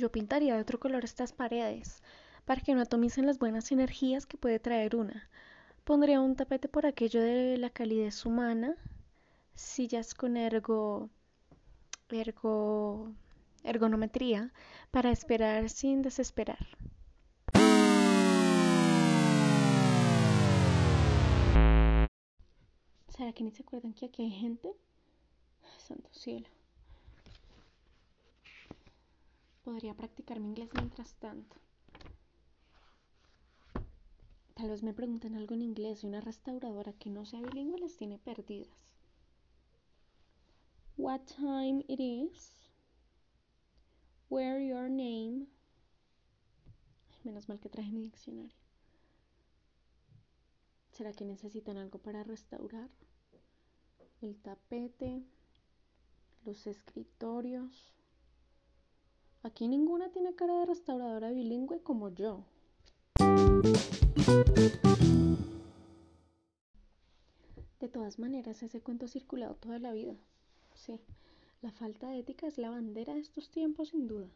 Yo pintaría de otro color estas paredes, para que no atomicen las buenas energías que puede traer una. Pondría un tapete por aquello de la calidez humana, sillas con ergo, ergo, ergonometría, para esperar sin desesperar. ¿Será que ni se acuerdan que aquí hay gente? Santo cielo. Podría practicar mi inglés mientras tanto. Tal vez me pregunten algo en inglés y una restauradora que no sea bilingüe las tiene perdidas. What time it is? Where your name? menos mal que traje mi diccionario. ¿Será que necesitan algo para restaurar? El tapete, los escritorios. Aquí ninguna tiene cara de restauradora bilingüe como yo. De todas maneras, ese cuento ha circulado toda la vida. Sí, la falta de ética es la bandera de estos tiempos, sin duda.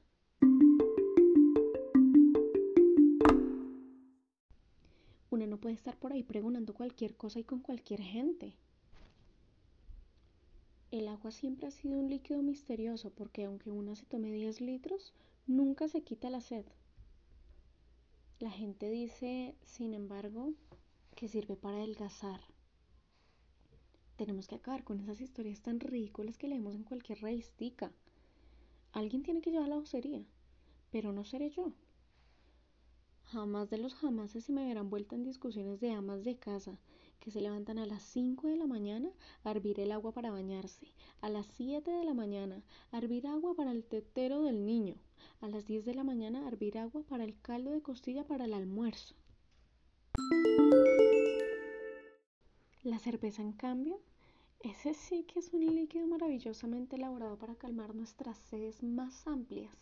Una no puede estar por ahí pregonando cualquier cosa y con cualquier gente. El agua siempre ha sido un líquido misterioso porque aunque una se tome 10 litros, nunca se quita la sed. La gente dice, sin embargo, que sirve para adelgazar. Tenemos que acabar con esas historias tan ridículas que leemos en cualquier revistica. Alguien tiene que llevar la vocería, pero no seré yo. Jamás de los jamases se me verán vuelta en discusiones de amas de casa que se levantan a las 5 de la mañana a hervir el agua para bañarse, a las 7 de la mañana a hervir agua para el tetero del niño, a las 10 de la mañana a hervir agua para el caldo de costilla para el almuerzo. La cerveza, en cambio, ese sí que es un líquido maravillosamente elaborado para calmar nuestras sedes más amplias.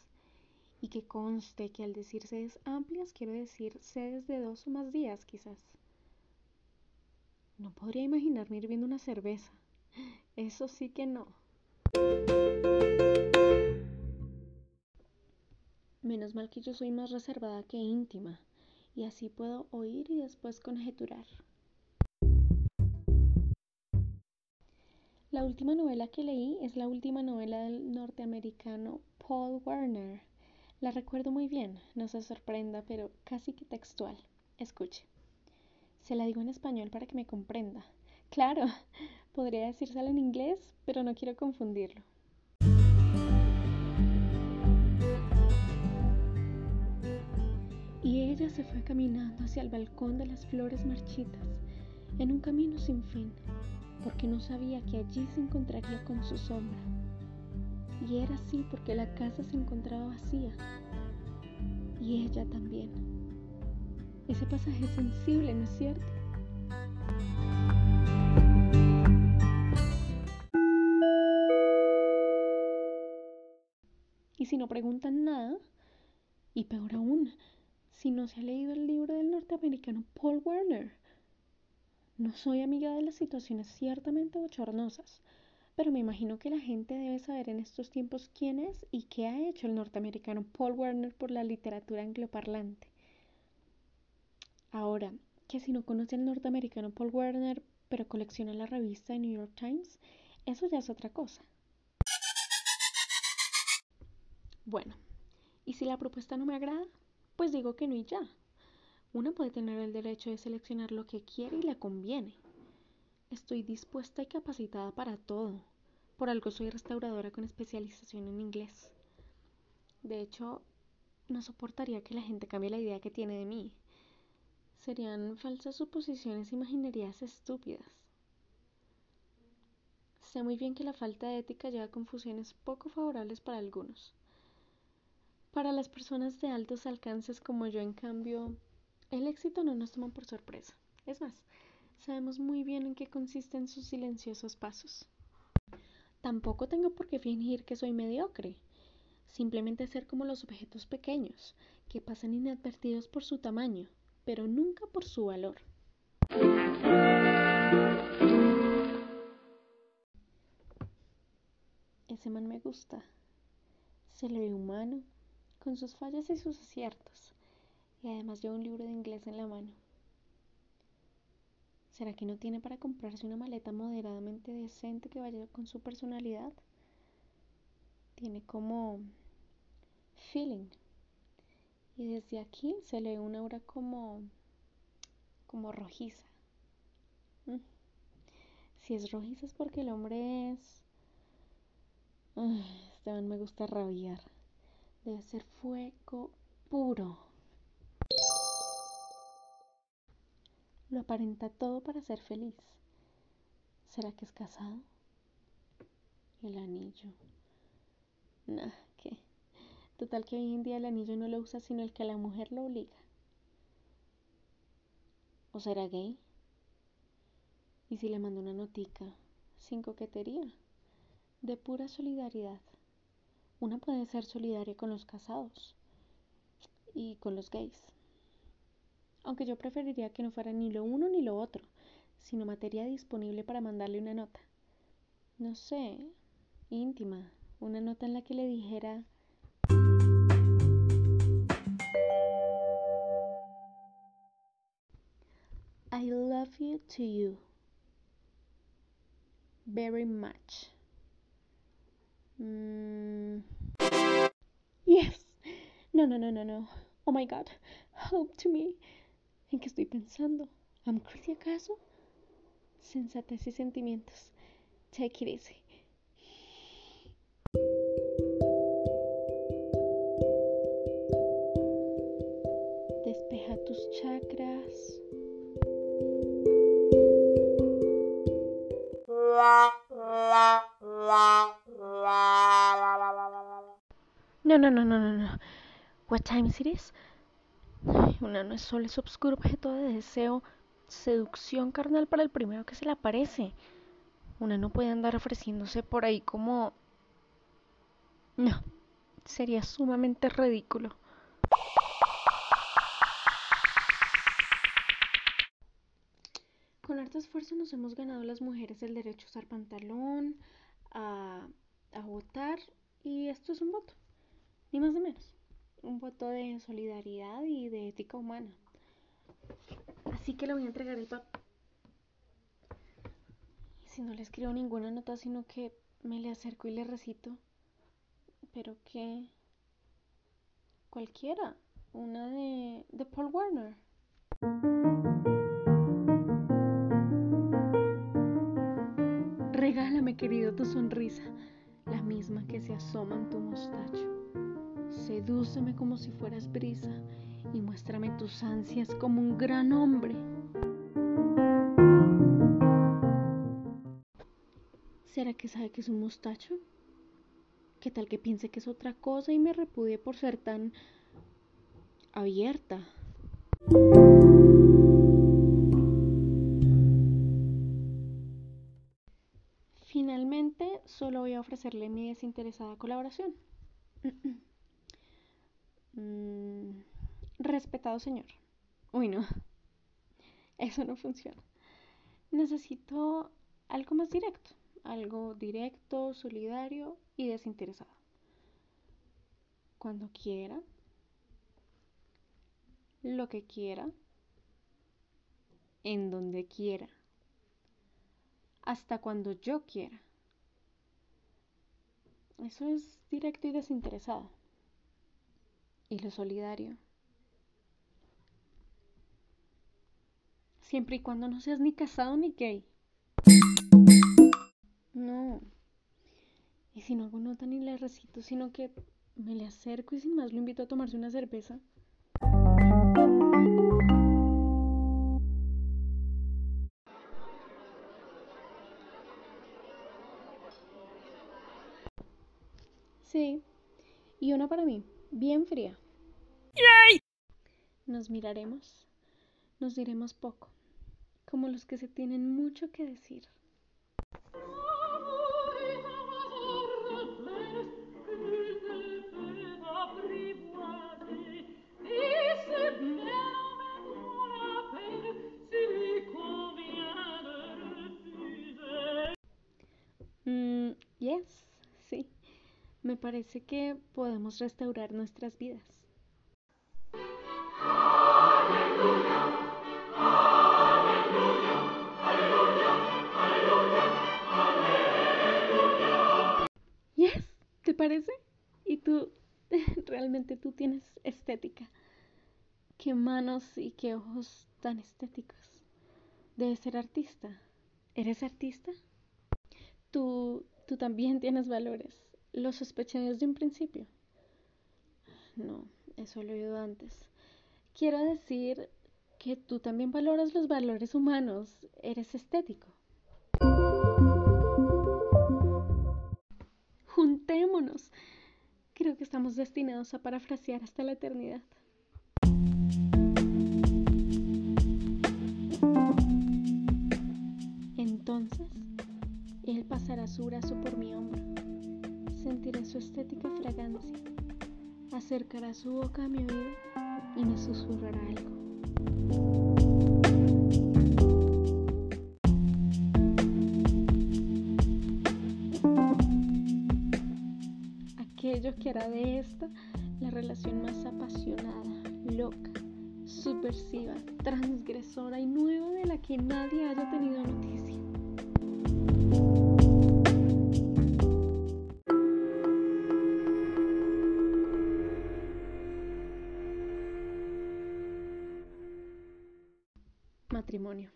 Y que conste que al decir sedes amplias quiero decir sedes de dos o más días quizás. No podría imaginarme hirviendo una cerveza. Eso sí que no. Menos mal que yo soy más reservada que íntima, y así puedo oír y después conjeturar. La última novela que leí es la última novela del norteamericano Paul Werner. La recuerdo muy bien, no se sorprenda, pero casi que textual. Escuche. Se la digo en español para que me comprenda. Claro, podría decírselo en inglés, pero no quiero confundirlo. Y ella se fue caminando hacia el balcón de las flores marchitas, en un camino sin fin, porque no sabía que allí se encontraría con su sombra. Y era así porque la casa se encontraba vacía, y ella también. Ese pasaje es sensible, ¿no es cierto? Y si no preguntan nada, y peor aún, si no se ha leído el libro del norteamericano Paul Werner. No soy amiga de las situaciones ciertamente bochornosas, pero me imagino que la gente debe saber en estos tiempos quién es y qué ha hecho el norteamericano Paul Werner por la literatura angloparlante. Ahora, que si no conoce al norteamericano Paul Werner, pero colecciona la revista de New York Times, eso ya es otra cosa. Bueno, ¿y si la propuesta no me agrada? Pues digo que no y ya. Una puede tener el derecho de seleccionar lo que quiere y le conviene. Estoy dispuesta y capacitada para todo. Por algo soy restauradora con especialización en inglés. De hecho, no soportaría que la gente cambie la idea que tiene de mí serían falsas suposiciones y imaginerías estúpidas. Sé muy bien que la falta de ética lleva a confusiones poco favorables para algunos. Para las personas de altos alcances como yo, en cambio, el éxito no nos toma por sorpresa. Es más, sabemos muy bien en qué consisten sus silenciosos pasos. Tampoco tengo por qué fingir que soy mediocre. Simplemente ser como los objetos pequeños, que pasan inadvertidos por su tamaño, pero nunca por su valor. Ese man me gusta. Se le ve humano, con sus fallas y sus aciertos, y además lleva un libro de inglés en la mano. ¿Será que no tiene para comprarse una maleta moderadamente decente que vaya con su personalidad? Tiene como feeling. Y desde aquí se le ve una aura como como rojiza. Mm. Si es rojiza es porque el hombre es Esteban me gusta rabiar. Debe ser fuego puro. Lo aparenta todo para ser feliz. ¿Será que es casado? El anillo. Nah, ¿qué? Total que hoy en día el anillo no lo usa sino el que a la mujer lo obliga. ¿O será gay? ¿Y si le mando una notica sin coquetería? De pura solidaridad. Una puede ser solidaria con los casados y con los gays aunque yo preferiría que no fuera ni lo uno ni lo otro, sino materia disponible para mandarle una nota. No sé, íntima, una nota en la que le dijera I love you to you very much. Mm. Yes. No, no, no, no, no. Oh my god. Hope to me. ¿En qué estoy pensando? ¿Am crazy acaso? Sensatez y sentimientos. Take it easy. Despeja tus chakras. No, no, no, no, no, no. What time is it? Una no es solo ese obscuro objeto de deseo, seducción carnal para el primero que se le aparece. Una no puede andar ofreciéndose por ahí como... No, sería sumamente ridículo. Harto esfuerzo nos hemos ganado las mujeres el derecho a usar pantalón, a, a votar, y esto es un voto, ni más ni menos un voto de solidaridad y de ética humana. Así que le voy a entregar el papel. Si no le escribo ninguna nota, sino que me le acerco y le recito. Pero que... Cualquiera. Una de, de Paul Warner. Querido, tu sonrisa, la misma que se asoma en tu mostacho. Sedúceme como si fueras brisa y muéstrame tus ansias como un gran hombre. ¿Será que sabe que es un mostacho? ¿Qué tal que piense que es otra cosa y me repudie por ser tan abierta? Solo voy a ofrecerle mi desinteresada colaboración. Mm, respetado señor. Uy, no. Eso no funciona. Necesito algo más directo. Algo directo, solidario y desinteresado. Cuando quiera. Lo que quiera. En donde quiera. Hasta cuando yo quiera. Eso es directo y desinteresado y lo solidario. Siempre y cuando no seas ni casado ni gay. No. Y si no nota ni le recito, sino que me le acerco y sin más lo invito a tomarse una cerveza. Para mí, bien fría. Nos miraremos, nos diremos poco, como los que se tienen mucho que decir. Parece que podemos restaurar nuestras vidas. Yes, ¿te parece? Y tú, realmente tú tienes estética. Qué manos y qué ojos tan estéticos. Debes ser artista. ¿Eres artista? Tú, tú también tienes valores. Lo sospeché desde un principio. No, eso lo he oído antes. Quiero decir que tú también valoras los valores humanos. Eres estético. Juntémonos. Creo que estamos destinados a parafrasear hasta la eternidad. Entonces, él pasará su brazo por mi hombro, sentiré su estética fragancia, acercará su boca a mi oído y me susurrará algo. Aquello que hará de esta la relación más apasionada, loca, subversiva, transgresora y nueva de la que nadie haya tenido noticia. Matrimonio.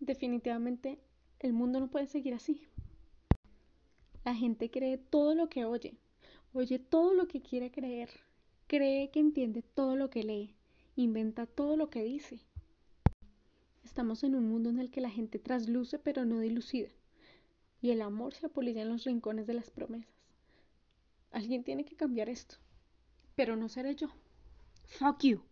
Definitivamente el mundo no puede seguir así. La gente cree todo lo que oye, oye todo lo que quiere creer, cree que entiende todo lo que lee, inventa todo lo que dice. Estamos en un mundo en el que la gente trasluce pero no dilucida, y el amor se apolilla en los rincones de las promesas. Alguien tiene que cambiar esto, pero no seré yo. Fuck you.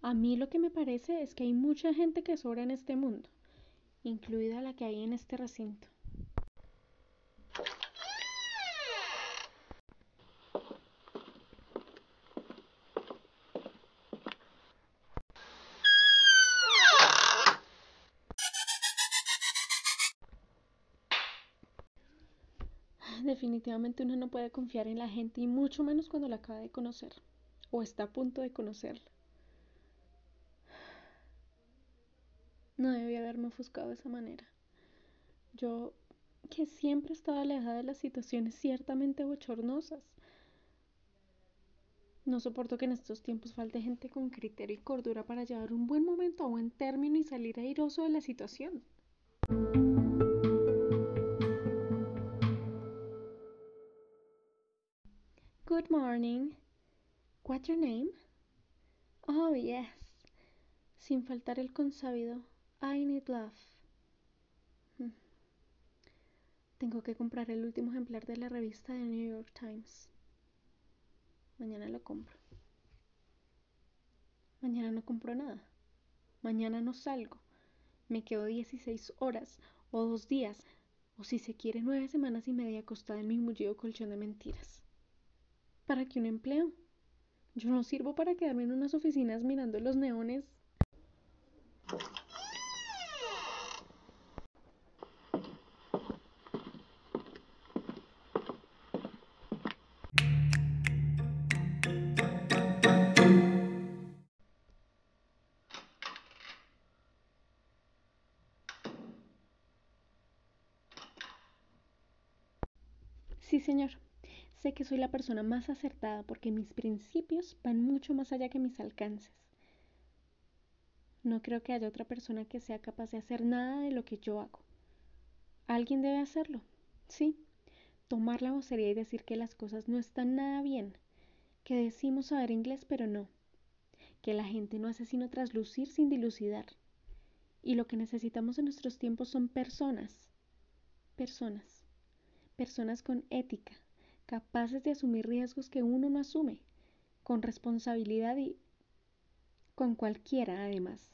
A mí lo que me parece es que hay mucha gente que sobra en este mundo, incluida la que hay en este recinto. Definitivamente uno no puede confiar en la gente y mucho menos cuando la acaba de conocer o está a punto de conocerla. No debía haberme ofuscado de esa manera. Yo, que siempre estaba alejada de las situaciones ciertamente bochornosas. No soporto que en estos tiempos falte gente con criterio y cordura para llevar un buen momento a buen término y salir airoso de la situación. Good morning. What's your name? Oh, yes. Sin faltar el consabido. I need love. Hmm. Tengo que comprar el último ejemplar de la revista de New York Times. Mañana lo compro. Mañana no compro nada. Mañana no salgo. Me quedo 16 horas o dos días o si se quiere nueve semanas y media acostada en mi mullido colchón de mentiras. ¿Para qué un empleo? Yo no sirvo para quedarme en unas oficinas mirando los neones Sí, señor. Sé que soy la persona más acertada porque mis principios van mucho más allá que mis alcances. No creo que haya otra persona que sea capaz de hacer nada de lo que yo hago. Alguien debe hacerlo, sí. Tomar la vocería y decir que las cosas no están nada bien, que decimos saber inglés pero no, que la gente no hace sino traslucir sin dilucidar. Y lo que necesitamos en nuestros tiempos son personas, personas personas con ética, capaces de asumir riesgos que uno no asume, con responsabilidad y con cualquiera además.